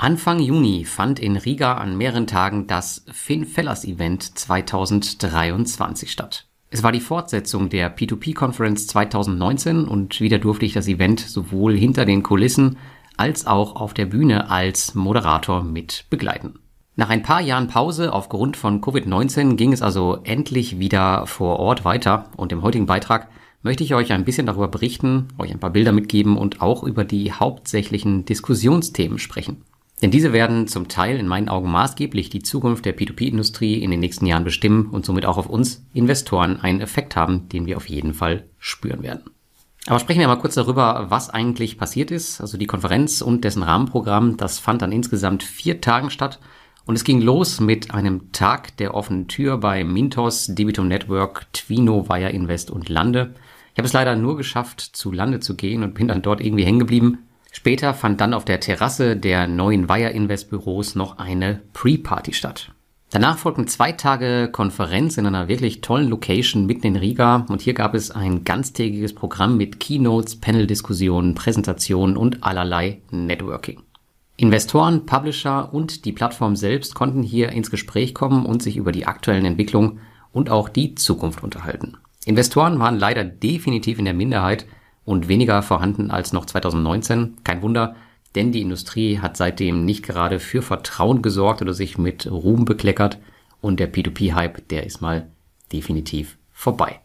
Anfang Juni fand in Riga an mehreren Tagen das FinFellers Event 2023 statt. Es war die Fortsetzung der P2P-Conference 2019 und wieder durfte ich das Event sowohl hinter den Kulissen als auch auf der Bühne als Moderator mit begleiten. Nach ein paar Jahren Pause aufgrund von Covid-19 ging es also endlich wieder vor Ort weiter und im heutigen Beitrag möchte ich euch ein bisschen darüber berichten, euch ein paar Bilder mitgeben und auch über die hauptsächlichen Diskussionsthemen sprechen. Denn diese werden zum Teil in meinen Augen maßgeblich die Zukunft der P2P-Industrie in den nächsten Jahren bestimmen und somit auch auf uns Investoren einen Effekt haben, den wir auf jeden Fall spüren werden. Aber sprechen wir mal kurz darüber, was eigentlich passiert ist. Also die Konferenz und dessen Rahmenprogramm, das fand an insgesamt vier Tagen statt. Und es ging los mit einem Tag der offenen Tür bei Mintos, Debitum Network, Twino, Wire Invest und Lande. Ich habe es leider nur geschafft, zu Lande zu gehen und bin dann dort irgendwie hängen geblieben. Später fand dann auf der Terrasse der neuen Wire Invest Büros noch eine Pre-Party statt. Danach folgten zwei Tage Konferenz in einer wirklich tollen Location mitten in Riga und hier gab es ein ganztägiges Programm mit Keynotes, Panel-Diskussionen, Präsentationen und allerlei Networking. Investoren, Publisher und die Plattform selbst konnten hier ins Gespräch kommen und sich über die aktuellen Entwicklungen und auch die Zukunft unterhalten. Investoren waren leider definitiv in der Minderheit, und weniger vorhanden als noch 2019. Kein Wunder, denn die Industrie hat seitdem nicht gerade für Vertrauen gesorgt oder sich mit Ruhm bekleckert und der P2P-Hype, der ist mal definitiv vorbei.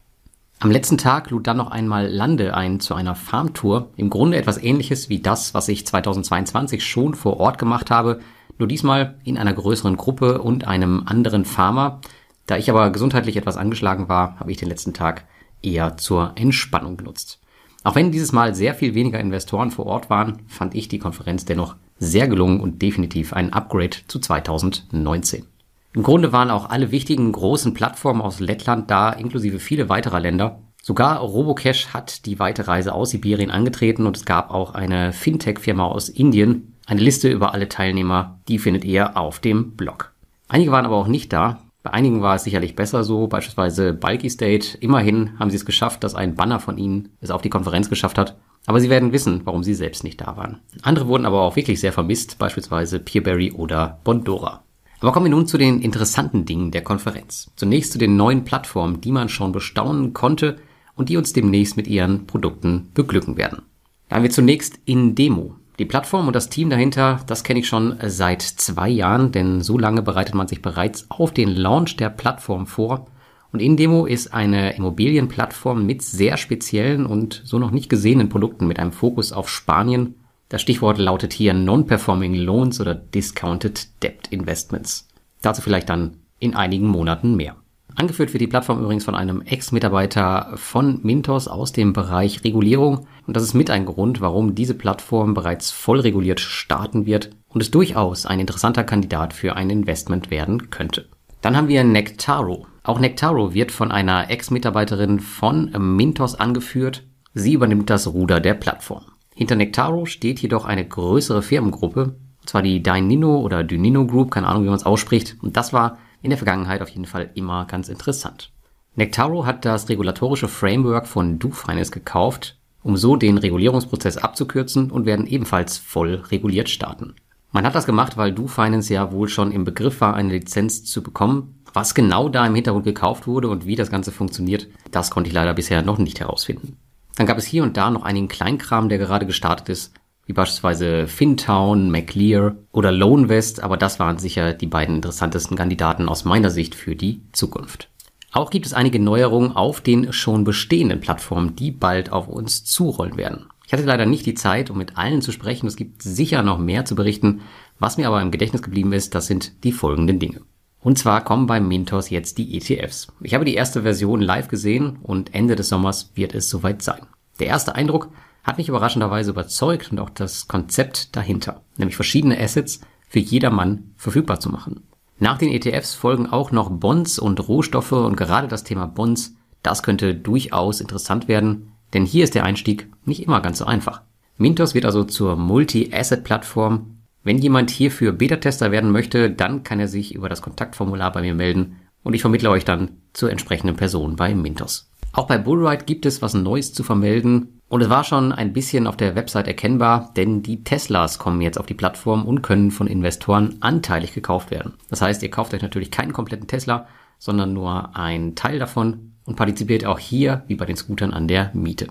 Am letzten Tag lud dann noch einmal Lande ein zu einer Farmtour. Im Grunde etwas ähnliches wie das, was ich 2022 schon vor Ort gemacht habe, nur diesmal in einer größeren Gruppe und einem anderen Farmer. Da ich aber gesundheitlich etwas angeschlagen war, habe ich den letzten Tag eher zur Entspannung genutzt. Auch wenn dieses Mal sehr viel weniger Investoren vor Ort waren, fand ich die Konferenz dennoch sehr gelungen und definitiv ein Upgrade zu 2019. Im Grunde waren auch alle wichtigen großen Plattformen aus Lettland da, inklusive viele weiterer Länder. Sogar Robocash hat die weite Reise aus Sibirien angetreten und es gab auch eine Fintech-Firma aus Indien. Eine Liste über alle Teilnehmer, die findet ihr auf dem Blog. Einige waren aber auch nicht da, bei einigen war es sicherlich besser so, beispielsweise Bulky State. Immerhin haben sie es geschafft, dass ein Banner von ihnen es auf die Konferenz geschafft hat. Aber sie werden wissen, warum sie selbst nicht da waren. Andere wurden aber auch wirklich sehr vermisst, beispielsweise Peerberry oder Bondora. Aber kommen wir nun zu den interessanten Dingen der Konferenz. Zunächst zu den neuen Plattformen, die man schon bestaunen konnte und die uns demnächst mit ihren Produkten beglücken werden. Da haben wir zunächst in Demo. Die Plattform und das Team dahinter, das kenne ich schon seit zwei Jahren, denn so lange bereitet man sich bereits auf den Launch der Plattform vor. Und Indemo ist eine Immobilienplattform mit sehr speziellen und so noch nicht gesehenen Produkten mit einem Fokus auf Spanien. Das Stichwort lautet hier Non-Performing Loans oder Discounted Debt Investments. Dazu vielleicht dann in einigen Monaten mehr. Angeführt wird die Plattform übrigens von einem Ex-Mitarbeiter von Mintos aus dem Bereich Regulierung. Und das ist mit ein Grund, warum diese Plattform bereits voll reguliert starten wird und es durchaus ein interessanter Kandidat für ein Investment werden könnte. Dann haben wir Nectaro. Auch Nectaro wird von einer Ex-Mitarbeiterin von Mintos angeführt. Sie übernimmt das Ruder der Plattform. Hinter Nectaro steht jedoch eine größere Firmengruppe, und zwar die Dynino oder Dynino Group, keine Ahnung, wie man es ausspricht. Und das war in der Vergangenheit auf jeden Fall immer ganz interessant. Nectaro hat das regulatorische Framework von DoFinance gekauft, um so den Regulierungsprozess abzukürzen und werden ebenfalls voll reguliert starten. Man hat das gemacht, weil DoFinance ja wohl schon im Begriff war, eine Lizenz zu bekommen. Was genau da im Hintergrund gekauft wurde und wie das Ganze funktioniert, das konnte ich leider bisher noch nicht herausfinden. Dann gab es hier und da noch einigen Kleinkram, der gerade gestartet ist, wie beispielsweise Fintown, McLear oder Lonevest, aber das waren sicher die beiden interessantesten Kandidaten aus meiner Sicht für die Zukunft. Auch gibt es einige Neuerungen auf den schon bestehenden Plattformen, die bald auf uns zurollen werden. Ich hatte leider nicht die Zeit, um mit allen zu sprechen. Es gibt sicher noch mehr zu berichten. Was mir aber im Gedächtnis geblieben ist, das sind die folgenden Dinge. Und zwar kommen bei Mintos jetzt die ETFs. Ich habe die erste Version live gesehen und Ende des Sommers wird es soweit sein. Der erste Eindruck, hat mich überraschenderweise überzeugt und auch das Konzept dahinter, nämlich verschiedene Assets für jedermann verfügbar zu machen. Nach den ETFs folgen auch noch Bonds und Rohstoffe und gerade das Thema Bonds, das könnte durchaus interessant werden, denn hier ist der Einstieg nicht immer ganz so einfach. Mintos wird also zur Multi-Asset-Plattform. Wenn jemand hierfür Beta-Tester werden möchte, dann kann er sich über das Kontaktformular bei mir melden und ich vermittle euch dann zur entsprechenden Person bei Mintos. Auch bei Bullride gibt es was Neues zu vermelden Und es war schon ein bisschen auf der Website erkennbar, denn die Teslas kommen jetzt auf die Plattform und können von Investoren anteilig gekauft werden. Das heißt, ihr kauft euch natürlich keinen kompletten Tesla, sondern nur einen Teil davon und partizipiert auch hier, wie bei den Scootern, an der Miete.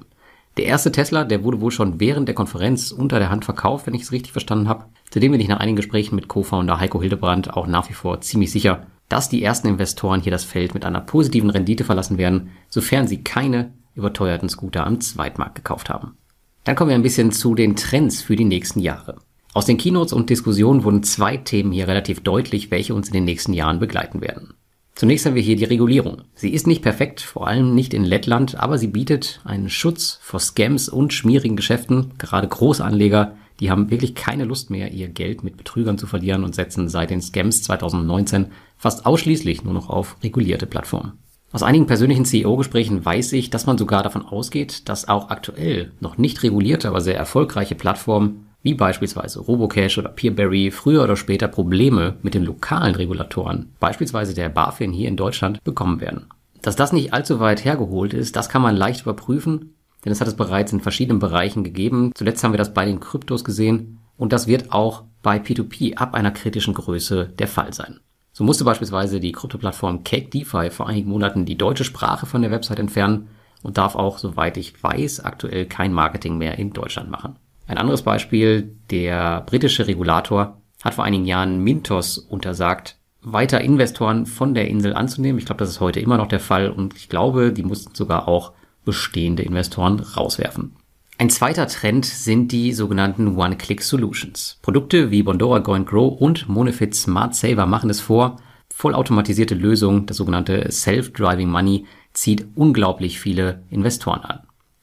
Der erste Tesla, der wurde wohl schon während der Konferenz unter der Hand verkauft, wenn ich es richtig verstanden habe. Zudem bin ich nach einigen Gesprächen mit Co-Founder Heiko Hildebrand auch nach wie vor ziemlich sicher, dass die ersten Investoren hier das Feld mit einer positiven Rendite verlassen werden, sofern sie keine überteuerten Scooter am Zweitmarkt gekauft haben. Dann kommen wir ein bisschen zu den Trends für die nächsten Jahre. Aus den Keynotes und Diskussionen wurden zwei Themen hier relativ deutlich, welche uns in den nächsten Jahren begleiten werden. Zunächst haben wir hier die Regulierung. Sie ist nicht perfekt, vor allem nicht in Lettland, aber sie bietet einen Schutz vor Scams und schmierigen Geschäften. Gerade Großanleger, die haben wirklich keine Lust mehr, ihr Geld mit Betrügern zu verlieren und setzen seit den Scams 2019 fast ausschließlich nur noch auf regulierte Plattformen. Aus einigen persönlichen CEO-Gesprächen weiß ich, dass man sogar davon ausgeht, dass auch aktuell noch nicht regulierte, aber sehr erfolgreiche Plattformen wie beispielsweise Robocash oder Peerberry früher oder später Probleme mit den lokalen Regulatoren, beispielsweise der BaFin hier in Deutschland, bekommen werden. Dass das nicht allzu weit hergeholt ist, das kann man leicht überprüfen, denn es hat es bereits in verschiedenen Bereichen gegeben. Zuletzt haben wir das bei den Kryptos gesehen und das wird auch bei P2P ab einer kritischen Größe der Fall sein. So musste beispielsweise die Kryptoplattform Cake DeFi vor einigen Monaten die deutsche Sprache von der Website entfernen und darf auch, soweit ich weiß, aktuell kein Marketing mehr in Deutschland machen. Ein anderes Beispiel, der britische Regulator hat vor einigen Jahren Mintos untersagt, weiter Investoren von der Insel anzunehmen. Ich glaube, das ist heute immer noch der Fall und ich glaube, die mussten sogar auch bestehende Investoren rauswerfen. Ein zweiter Trend sind die sogenannten One-Click-Solutions. Produkte wie Bondora Go and Grow und Monefit Smart Saver machen es vor. Vollautomatisierte Lösung, das sogenannte Self-Driving Money, zieht unglaublich viele Investoren an.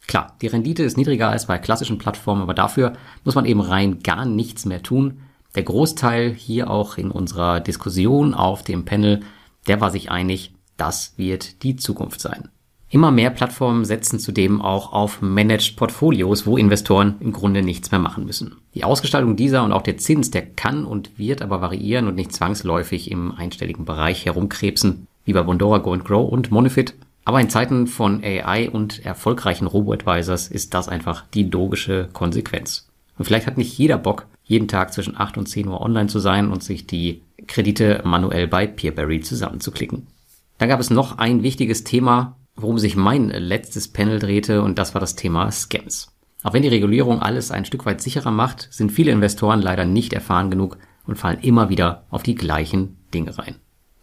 Klar, die Rendite ist niedriger als bei klassischen Plattformen, aber dafür muss man eben rein gar nichts mehr tun. Der Großteil hier auch in unserer Diskussion auf dem Panel, der war sich einig, das wird die Zukunft sein. Immer mehr Plattformen setzen zudem auch auf Managed Portfolios, wo Investoren im Grunde nichts mehr machen müssen. Die Ausgestaltung dieser und auch der Zins, der kann und wird aber variieren und nicht zwangsläufig im einstelligen Bereich herumkrebsen, wie bei Bondora Go and Grow und Monefit. Aber in Zeiten von AI und erfolgreichen Robo-Advisors ist das einfach die logische Konsequenz. Und vielleicht hat nicht jeder Bock, jeden Tag zwischen 8 und 10 Uhr online zu sein und sich die Kredite manuell bei Peerberry zusammenzuklicken. Dann gab es noch ein wichtiges Thema, worum sich mein letztes Panel drehte, und das war das Thema Scams. Auch wenn die Regulierung alles ein Stück weit sicherer macht, sind viele Investoren leider nicht erfahren genug und fallen immer wieder auf die gleichen Dinge rein.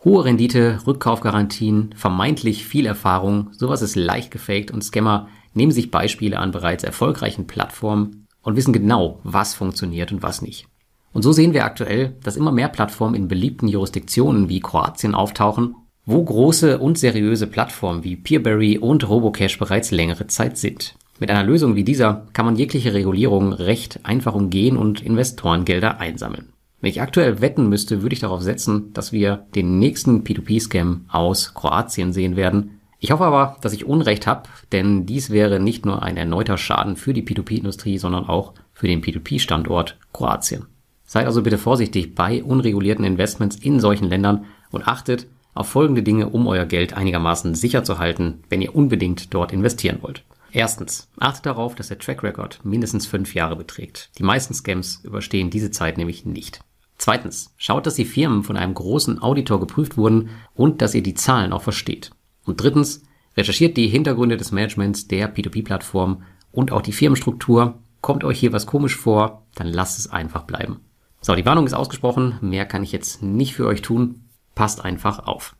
Hohe Rendite, Rückkaufgarantien, vermeintlich viel Erfahrung, sowas ist leicht gefaked und Scammer nehmen sich Beispiele an bereits erfolgreichen Plattformen und wissen genau, was funktioniert und was nicht. Und so sehen wir aktuell, dass immer mehr Plattformen in beliebten Jurisdiktionen wie Kroatien auftauchen, wo große und seriöse Plattformen wie Peerberry und Robocash bereits längere Zeit sind. Mit einer Lösung wie dieser kann man jegliche Regulierung recht einfach umgehen und Investorengelder einsammeln. Wenn ich aktuell wetten müsste, würde ich darauf setzen, dass wir den nächsten P2P-Scam aus Kroatien sehen werden. Ich hoffe aber, dass ich Unrecht habe, denn dies wäre nicht nur ein erneuter Schaden für die P2P-Industrie, sondern auch für den P2P-Standort Kroatien. Seid also bitte vorsichtig bei unregulierten Investments in solchen Ländern und achtet auf folgende Dinge, um euer Geld einigermaßen sicher zu halten, wenn ihr unbedingt dort investieren wollt. Erstens, achtet darauf, dass der Track Record mindestens fünf Jahre beträgt. Die meisten Scams überstehen diese Zeit nämlich nicht. Zweitens, schaut, dass die Firmen von einem großen Auditor geprüft wurden und dass ihr die Zahlen auch versteht. Und drittens, recherchiert die Hintergründe des Managements der P2P-Plattform und auch die Firmenstruktur. Kommt euch hier was komisch vor, dann lasst es einfach bleiben. So, die Warnung ist ausgesprochen, mehr kann ich jetzt nicht für euch tun. Passt einfach auf.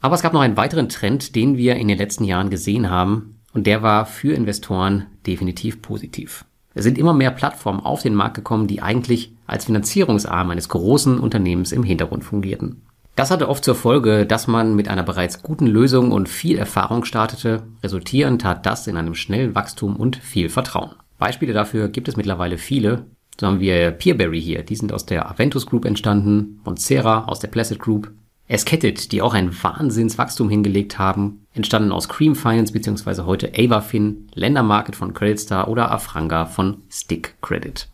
Aber es gab noch einen weiteren Trend, den wir in den letzten Jahren gesehen haben, und der war für Investoren definitiv positiv. Es sind immer mehr Plattformen auf den Markt gekommen, die eigentlich als Finanzierungsarm eines großen Unternehmens im Hintergrund fungierten. Das hatte oft zur Folge, dass man mit einer bereits guten Lösung und viel Erfahrung startete. Resultierend tat das in einem schnellen Wachstum und viel Vertrauen. Beispiele dafür gibt es mittlerweile viele. So haben wir Peerberry hier, die sind aus der Aventus Group entstanden, Moncera aus der Placid Group, Esketit, die auch ein Wahnsinnswachstum hingelegt haben, entstanden aus Cream Finance bzw. heute Avafin, Ländermarket von Creditstar oder Afranga von Stick Credit.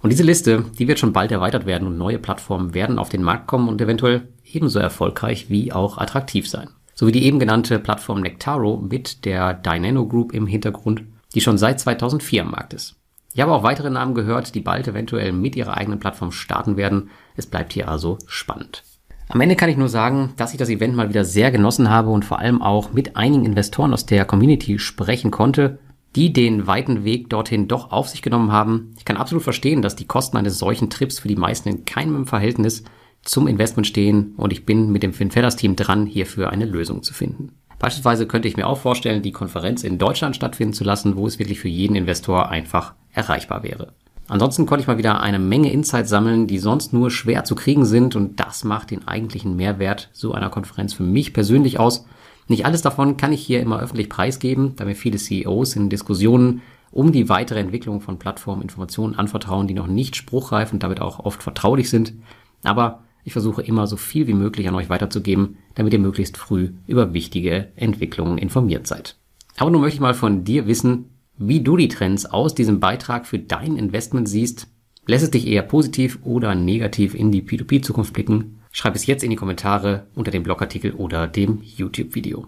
Und diese Liste, die wird schon bald erweitert werden und neue Plattformen werden auf den Markt kommen und eventuell ebenso erfolgreich wie auch attraktiv sein. So wie die eben genannte Plattform Nectaro mit der Dynano Group im Hintergrund die schon seit 2004 am Markt ist. Ich habe auch weitere Namen gehört, die bald eventuell mit ihrer eigenen Plattform starten werden. Es bleibt hier also spannend. Am Ende kann ich nur sagen, dass ich das Event mal wieder sehr genossen habe und vor allem auch mit einigen Investoren aus der Community sprechen konnte, die den weiten Weg dorthin doch auf sich genommen haben. Ich kann absolut verstehen, dass die Kosten eines solchen Trips für die meisten in keinem Verhältnis zum Investment stehen und ich bin mit dem FinFellers Team dran, hierfür eine Lösung zu finden. Beispielsweise könnte ich mir auch vorstellen, die Konferenz in Deutschland stattfinden zu lassen, wo es wirklich für jeden Investor einfach erreichbar wäre. Ansonsten konnte ich mal wieder eine Menge Insights sammeln, die sonst nur schwer zu kriegen sind und das macht den eigentlichen Mehrwert so einer Konferenz für mich persönlich aus. Nicht alles davon kann ich hier immer öffentlich preisgeben, da mir viele CEOs in Diskussionen um die weitere Entwicklung von Plattformen Informationen anvertrauen, die noch nicht spruchreif und damit auch oft vertraulich sind. Aber ich versuche immer so viel wie möglich an euch weiterzugeben, damit ihr möglichst früh über wichtige Entwicklungen informiert seid. Aber nun möchte ich mal von dir wissen, wie du die Trends aus diesem Beitrag für dein Investment siehst. Lässt es dich eher positiv oder negativ in die P2P-Zukunft blicken? Schreib es jetzt in die Kommentare unter dem Blogartikel oder dem YouTube-Video.